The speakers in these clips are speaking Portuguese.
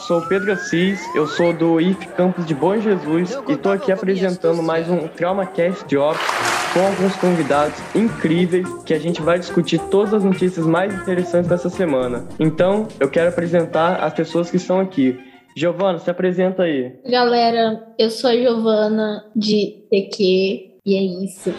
sou Pedro Assis, eu sou do IF Campus de Bom Jesus e estou aqui apresentando mais um TraumaCast Jobs com alguns convidados incríveis que a gente vai discutir todas as notícias mais interessantes dessa semana. Então, eu quero apresentar as pessoas que estão aqui. Giovana, se apresenta aí. Galera, eu sou a Giovana de TQ e é isso.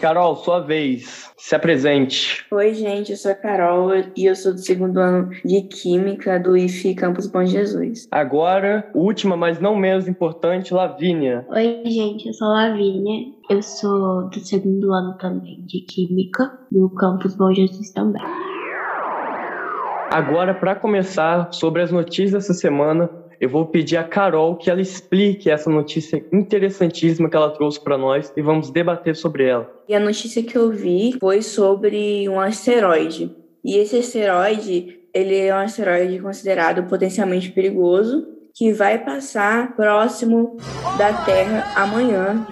Carol, sua vez. Se apresente. Oi, gente, eu sou a Carol e eu sou do segundo ano de Química do IFE Campus Bom Jesus. Agora, última, mas não menos importante, Lavínia. Oi, gente, eu sou a Lavínia. Eu sou do segundo ano também de Química do Campus Bom Jesus também. Agora, para começar sobre as notícias dessa semana, eu vou pedir a Carol que ela explique essa notícia interessantíssima que ela trouxe para nós e vamos debater sobre ela. E a notícia que eu vi foi sobre um asteroide. E esse asteroide, ele é um asteroide considerado potencialmente perigoso, que vai passar próximo da Terra amanhã,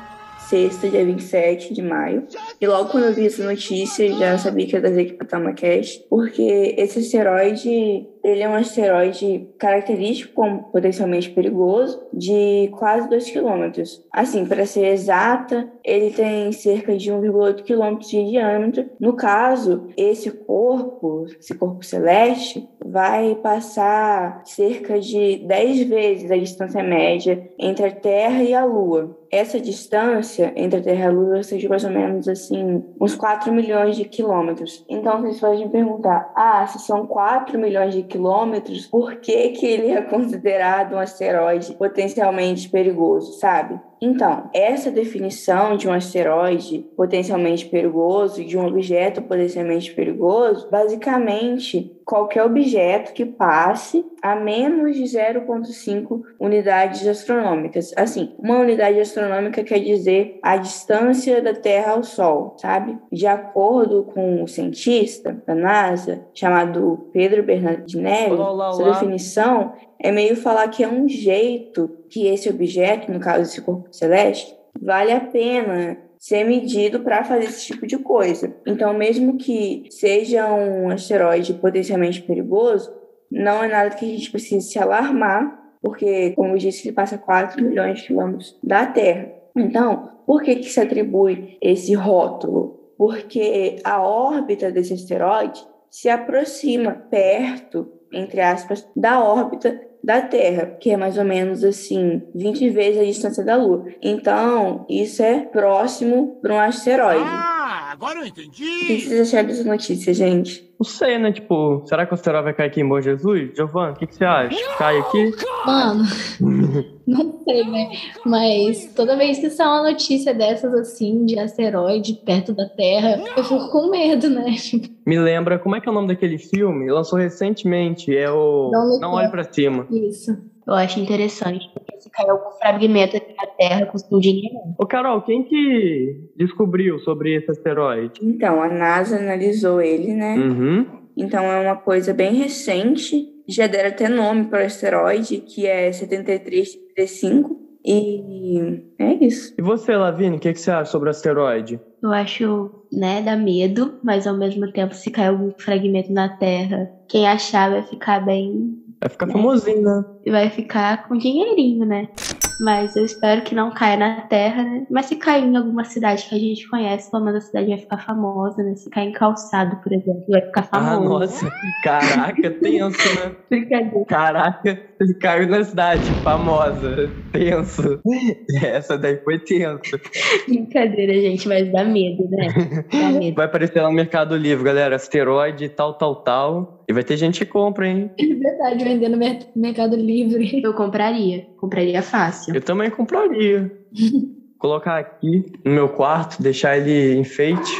sexta, dia 27 de maio. E logo quando eu vi essa notícia, já sabia que ia trazer aqui para TamaCast, porque esse asteroide ele é um asteroide característico como potencialmente perigoso, de quase 2 quilômetros. Assim, para ser exata, ele tem cerca de 1,8 quilômetros de diâmetro. No caso, esse corpo, esse corpo celeste, vai passar cerca de 10 vezes a distância média entre a Terra e a Lua. Essa distância entre a Terra e a Lua seja mais ou menos assim, uns 4 milhões de quilômetros. Então, vocês podem perguntar: ah, se são 4 milhões de quilômetros, por que, que ele é considerado um asteroide potencialmente perigoso, sabe? Então, essa definição de um asteroide potencialmente perigoso, de um objeto potencialmente perigoso, basicamente qualquer objeto que passe a menos de 0,5 unidades astronômicas. Assim, uma unidade astronômica quer dizer a distância da Terra ao Sol, sabe? De acordo com o cientista da NASA, chamado Pedro Bernardinelli, olá, olá. essa definição é meio falar que é um jeito que esse objeto, no caso esse corpo celeste, vale a pena ser medido para fazer esse tipo de coisa. Então, mesmo que seja um asteroide potencialmente perigoso, não é nada que a gente precise se alarmar, porque, como eu disse, ele passa 4 milhões de quilômetros da Terra. Então, por que, que se atribui esse rótulo? Porque a órbita desse asteroide se aproxima perto, entre aspas, da órbita da Terra, que é mais ou menos assim 20 vezes a distância da Lua. Então, isso é próximo para um asteroide. Ah, agora eu entendi. O que vocês acharam dessa notícia, gente? Não sei, né? Tipo, será que o asteroide vai cair aqui em Bom Jesus? Giovanni, o que, que, você acha? Cai aqui? Mano, não sei, né? Mas toda vez que sai uma notícia dessas assim, de asteroide perto da Terra, eu fico com medo, né? Me lembra, como é que é o nome daquele filme? Lançou recentemente, é o Não, Não Olhe Pra Cima. Isso. Eu acho interessante, porque se cair algum fragmento aqui na Terra, custa um dinheiro. Ô, Carol, quem que descobriu sobre esse asteroide? Então, a NASA analisou ele, né? Uhum. Então, é uma coisa bem recente. Já deram até nome para o asteroide, que é 7335. E é isso. E você, Lavigne, o que, que você acha sobre o asteroide? Eu acho, né, dá medo, mas ao mesmo tempo, se cair algum fragmento na Terra, quem achar vai ficar bem Vai ficar famosinho, né? E vai ficar com dinheirinho, né? Mas eu espero que não caia na terra, né? Mas se cair em alguma cidade que a gente conhece, pelo menos a cidade vai ficar famosa, né? Se cair em calçado, por exemplo, vai ficar Ah, famoso. nossa. Caraca, tenso, né? Brincadeira. Caraca, ele caiu na cidade, famosa. Tenso. Essa daí foi tenso. Brincadeira, gente, mas dá medo, né? Dá medo. Vai aparecer lá no Mercado Livre, galera. Asteroide, tal, tal, tal. E vai ter gente que compra, hein? É verdade, vender no mer- Mercado Livre. Eu compraria. Compraria fácil. Eu também compraria. Colocar aqui no meu quarto, deixar ele enfeite.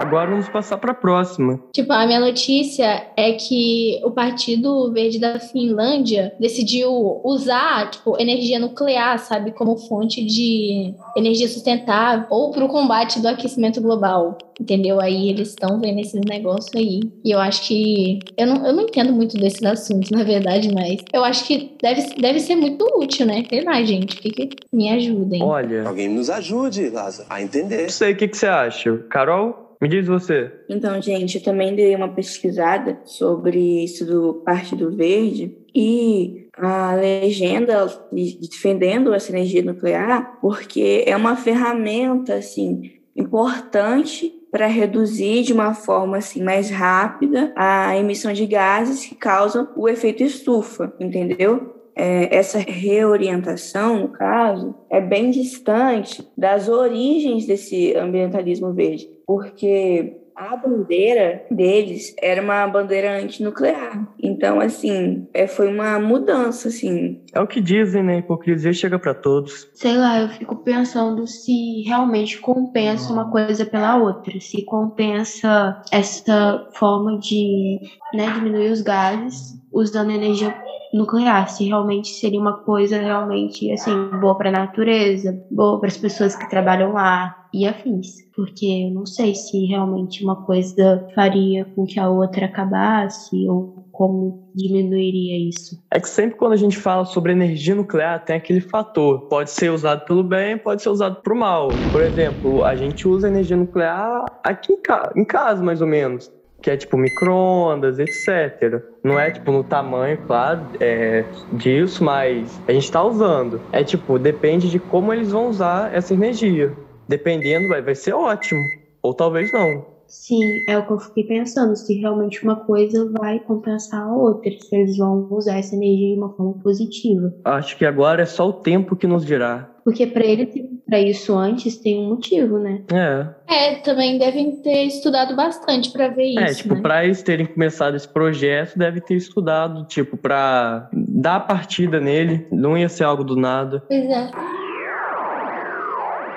Agora vamos passar para a próxima. Tipo, a minha notícia é que o Partido Verde da Finlândia decidiu usar, tipo, energia nuclear, sabe, como fonte de energia sustentável ou para o combate do aquecimento global, entendeu? Aí eles estão vendo esses negócios aí. E eu acho que... Eu não, eu não entendo muito desses assuntos, na verdade, mas eu acho que deve, deve ser muito útil, né? Sei lá, gente. Que, que me ajudem. Olha, Alguém nos ajude, Lázaro, a entender. não sei o que, que você acha. Carol? Me diz você. Então, gente, eu também dei uma pesquisada sobre isso do Partido Verde e a legenda defendendo essa energia nuclear, porque é uma ferramenta assim importante para reduzir de uma forma assim mais rápida a emissão de gases que causam o efeito estufa, entendeu? É, essa reorientação, no caso, é bem distante das origens desse ambientalismo verde, porque a bandeira deles era uma bandeira antinuclear. Então, assim, é, foi uma mudança, assim. É o que dizem, né? Hipocrisia chega para todos. Sei lá, eu fico pensando se realmente compensa uma coisa pela outra. Se compensa essa forma de né, diminuir os gases usando energia nuclear, se realmente seria uma coisa realmente assim boa para a natureza, boa para as pessoas que trabalham lá e afins, porque eu não sei se realmente uma coisa faria com que a outra acabasse ou como diminuiria isso. É que sempre quando a gente fala sobre energia nuclear tem aquele fator, pode ser usado pelo bem, pode ser usado para o mal. Por exemplo, a gente usa energia nuclear aqui em casa, mais ou menos que é tipo micro-ondas, etc. Não é tipo no tamanho, claro, é, disso, mas a gente está usando. É tipo, depende de como eles vão usar essa energia. Dependendo, vai, vai ser ótimo. Ou talvez não. Sim, é o que eu fiquei pensando, se realmente uma coisa vai compensar a outra, se eles vão usar essa energia de uma forma positiva. Acho que agora é só o tempo que nos dirá. Porque para ele para isso antes tem um motivo, né? É. É, também devem ter estudado bastante para ver é, isso. É, tipo, né? para eles terem começado esse projeto, deve ter estudado, tipo, para dar a partida nele, não ia ser algo do nada. Pois é.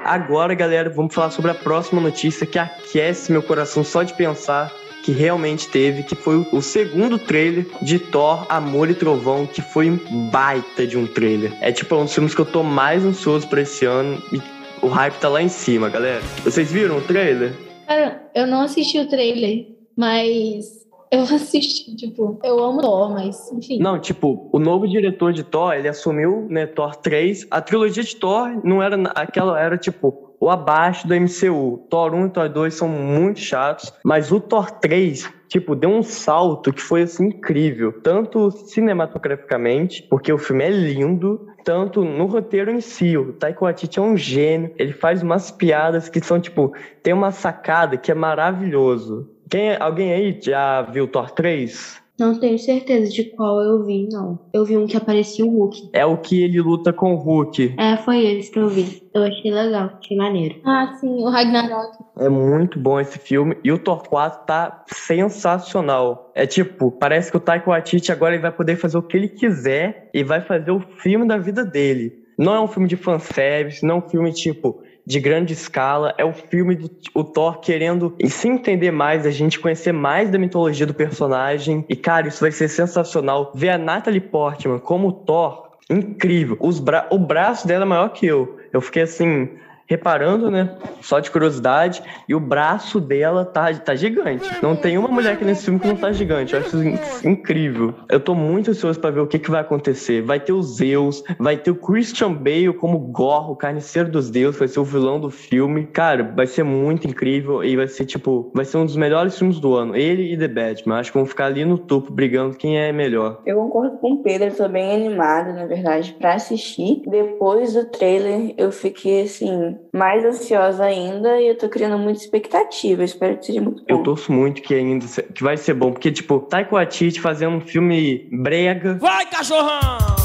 Agora, galera, vamos falar sobre a próxima notícia que aquece meu coração só de pensar que realmente teve, que foi o segundo trailer de Thor, Amor e Trovão, que foi um baita de um trailer. É tipo um dos filmes que eu tô mais ansioso pra esse ano e o hype tá lá em cima, galera. Vocês viram o trailer? Cara, eu não assisti o trailer, mas eu assisti, tipo, eu amo Thor, mas enfim. Não, tipo, o novo diretor de Thor, ele assumiu, né, Thor 3. A trilogia de Thor não era aquela, era tipo ou abaixo do MCU. Thor 1 e Thor 2 são muito chatos, mas o Thor 3 tipo, deu um salto que foi assim incrível, tanto cinematograficamente, porque o filme é lindo, tanto no roteiro em si. O Taika Waititi é um gênio, ele faz umas piadas que são tipo, tem uma sacada que é maravilhoso. Quem, alguém aí já viu Thor 3? Não tenho certeza de qual eu vi, não. Eu vi um que aparecia o Hulk. É o que ele luta com o Hulk. É, foi esse que eu vi. Eu achei legal, achei maneiro. Ah, sim, o Ragnarok. É muito bom esse filme. E o Thor 4 tá sensacional. É tipo, parece que o Taika Waititi agora ele vai poder fazer o que ele quiser e vai fazer o filme da vida dele. Não é um filme de fanservice, não é um filme tipo de grande escala. É o filme do o Thor querendo se entender mais, a gente conhecer mais da mitologia do personagem. E, cara, isso vai ser sensacional. Ver a Natalie Portman como Thor, incrível. Os bra o braço dela é maior que eu. Eu fiquei assim, reparando, né? Só de curiosidade. E o braço dela tá, tá gigante. Não tem uma mulher aqui nesse filme que não tá gigante. Eu acho isso incrível. Eu tô muito ansioso para ver o que, que vai acontecer. Vai ter os Zeus, vai ter o Christian Bale como Gor, o carniceiro dos deuses, vai ser o vilão do filme. Cara, vai ser muito incrível e vai ser, tipo, vai ser um dos melhores filmes do ano. Ele e The Batman. Acho que vão ficar ali no topo brigando quem é melhor. Eu concordo com o Pedro, tô bem animado, na verdade, para assistir. Depois do trailer, eu fiquei assim, mais ansiosa ainda e eu tô criando muita expectativa. Espero que seja muito bom. Eu torço muito que ainda que vai ser bom, porque, tipo, Taika Waititi fazendo um filme brega. Vai, cachorrão!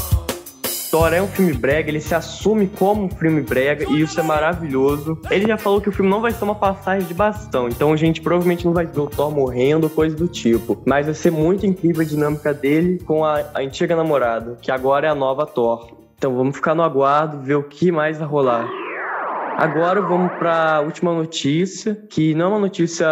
Thor é um filme brega, ele se assume como um filme brega e isso é maravilhoso. Ele já falou que o filme não vai ser uma passagem de bastão, então a gente provavelmente não vai ver o Thor morrendo, coisa do tipo. Mas vai ser muito incrível a dinâmica dele com a, a antiga namorada, que agora é a nova Thor. Então vamos ficar no aguardo, ver o que mais vai rolar. Agora vamos para a última notícia, que não é uma notícia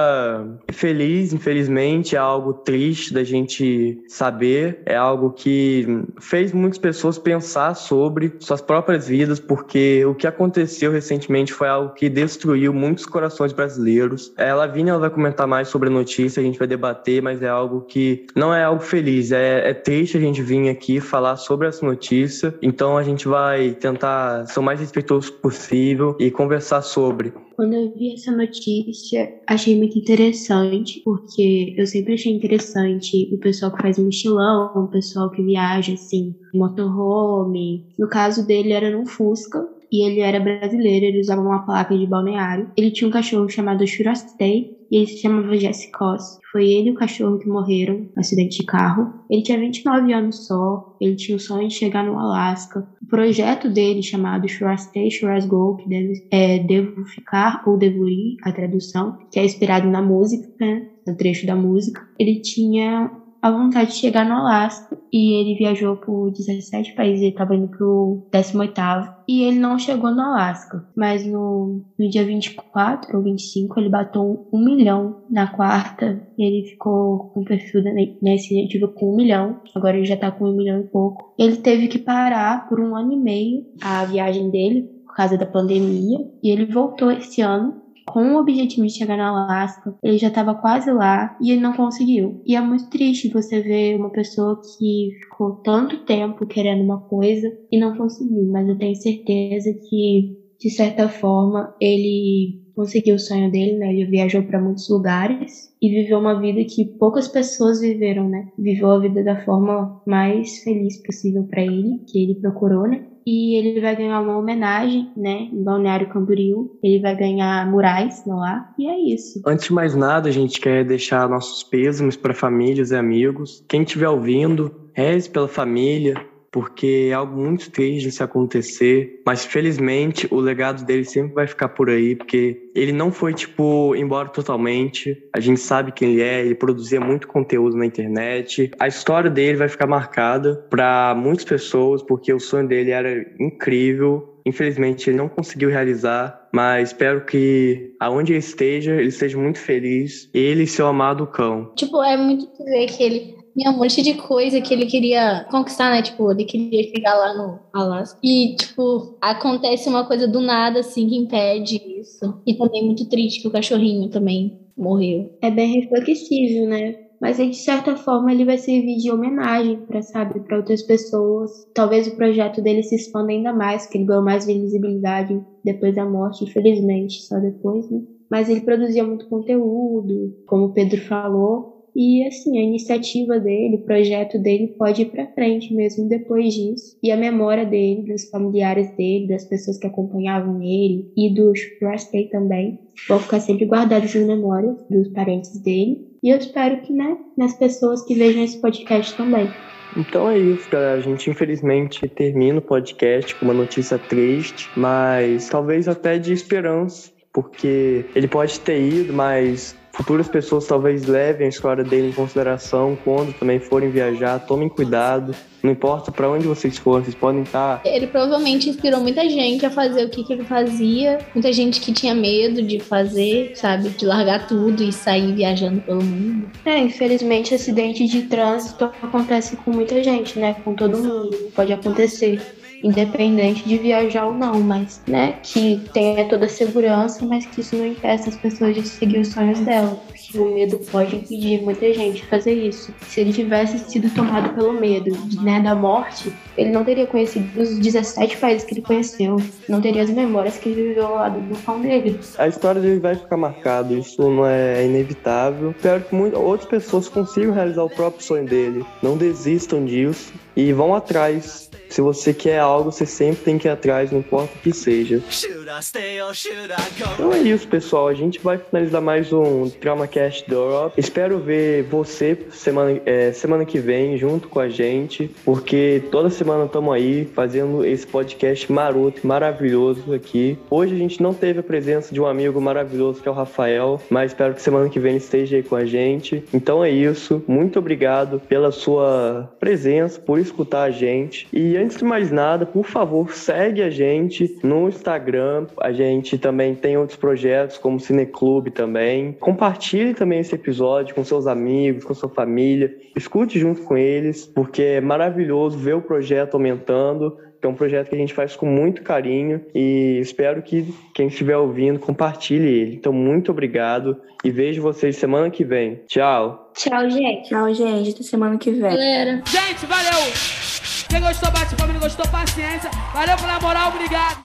feliz, infelizmente, é algo triste da gente saber, é algo que fez muitas pessoas pensar sobre suas próprias vidas, porque o que aconteceu recentemente foi algo que destruiu muitos corações brasileiros. A Lavínia ela vai comentar mais sobre a notícia, a gente vai debater, mas é algo que não é algo feliz, é, é triste a gente vir aqui falar sobre essa notícia, então a gente vai tentar ser o mais respeitoso possível e conversar sobre. Quando eu vi essa notícia, achei muito interessante, porque eu sempre achei interessante o pessoal que faz mochilão, o pessoal que viaja assim, motorhome. No caso dele era num Fusca, e ele era brasileiro, ele usava uma placa de balneário. Ele tinha um cachorro chamado Shurastei e ele se chamava Jesse Koss. Foi ele e o cachorro que morreram no acidente de carro. Ele tinha 29 anos só, ele tinha o sonho de chegar no Alasca. O projeto dele, chamado Shurastei Shuras Go, que deve, é Devo Ficar ou Devo Ir, a tradução, que é inspirado na música, né, no trecho da música, ele tinha a vontade de chegar no Alasca. E ele viajou por 17 países, ele estava indo pro 18 e ele não chegou no Alasca, mas no, no dia 24 ou 25 ele bateu um milhão na quarta. E ele ficou com perfil da iniciativa com um milhão, agora ele já tá com um milhão e pouco. Ele teve que parar por um ano e meio a viagem dele por causa da pandemia. E ele voltou esse ano com o objetivo de chegar na Alasca, ele já estava quase lá e ele não conseguiu. E é muito triste você ver uma pessoa que ficou tanto tempo querendo uma coisa e não conseguiu, mas eu tenho certeza que, de certa forma, ele conseguiu o sonho dele, né? Ele viajou para muitos lugares e viveu uma vida que poucas pessoas viveram, né? Viveu a vida da forma mais feliz possível para ele, que ele procurou, né? E ele vai ganhar uma homenagem, né, em Balneário Camboriú. Ele vai ganhar murais no ar e é isso. Antes de mais nada, a gente quer deixar nossos pêsames para famílias e amigos. Quem estiver ouvindo, reze pela família, porque é algo muito triste se acontecer, mas felizmente o legado dele sempre vai ficar por aí, porque ele não foi, tipo, embora totalmente. A gente sabe quem ele é, ele produzia muito conteúdo na internet. A história dele vai ficar marcada para muitas pessoas, porque o sonho dele era incrível. Infelizmente, ele não conseguiu realizar, mas espero que aonde ele esteja, ele esteja muito feliz. Ele e seu amado cão. Tipo, é muito ver que ele tinha um monte de coisa que ele queria conquistar, né? Tipo, ele queria chegar lá no Alasca. E, tipo, acontece uma coisa do nada, assim, que impede isso. E também muito triste que o cachorrinho também morreu. É bem reflexivo, né? Mas de certa forma ele vai servir de homenagem para sabe, para outras pessoas. Talvez o projeto dele se expanda ainda mais, que ele ganhou mais visibilidade depois da morte, infelizmente, só depois, né? Mas ele produzia muito conteúdo, como o Pedro falou, e assim, a iniciativa dele, o projeto dele pode ir para frente mesmo depois disso. E a memória dele, dos familiares dele, das pessoas que acompanhavam ele e do Rastay também, vão ficar sempre guardados nas memórias dos parentes dele. E eu espero que, né, nas pessoas que vejam esse podcast também. Então é isso, galera. A gente infelizmente termina o podcast com uma notícia triste, mas talvez até de esperança, porque ele pode ter ido, mas futuras pessoas talvez levem a história dele em consideração quando também forem viajar. Tomem cuidado. Não importa para onde vocês forem, vocês podem estar. Ele provavelmente inspirou muita gente a fazer o que, que ele fazia. Muita gente que tinha medo de fazer, sabe? De largar tudo e sair viajando pelo mundo. É, infelizmente, acidente de trânsito acontece com muita gente, né? Com todo mundo. Pode acontecer independente de viajar ou não, mas, né, que tenha toda a segurança, mas que isso não impeça as pessoas de seguir os sonhos dela, porque o medo pode impedir muita gente de fazer isso. Se ele tivesse sido tomado pelo medo, né, da morte, ele não teria conhecido os 17 países que ele conheceu, não teria as memórias que ele viveu ao lado do pão dele. A história dele vai ficar marcada, isso não é inevitável. Espero que muitas outras pessoas consigam realizar o próprio sonho dele. Não desistam disso e vão atrás se você quer algo, você sempre tem que ir atrás, não importa o que seja. Então é isso, pessoal. A gente vai finalizar mais um TraumaCast da Europa. Espero ver você semana, é, semana que vem junto com a gente, porque toda semana estamos aí fazendo esse podcast maroto, maravilhoso aqui. Hoje a gente não teve a presença de um amigo maravilhoso que é o Rafael, mas espero que semana que vem ele esteja aí com a gente. Então é isso. Muito obrigado pela sua presença, por escutar a gente. E antes de mais nada, por favor, segue a gente no Instagram. A gente também tem outros projetos, como Cineclube também. Compartilhe também esse episódio com seus amigos, com sua família. Escute junto com eles, porque é maravilhoso ver o projeto aumentando. É um projeto que a gente faz com muito carinho e espero que quem estiver ouvindo compartilhe ele. Então, muito obrigado e vejo vocês semana que vem. Tchau. Tchau, gente. Tchau, gente. Até semana que vem. Galera. Gente, valeu! Quem gostou, bate não gostou, paciência. Valeu pela moral, obrigado.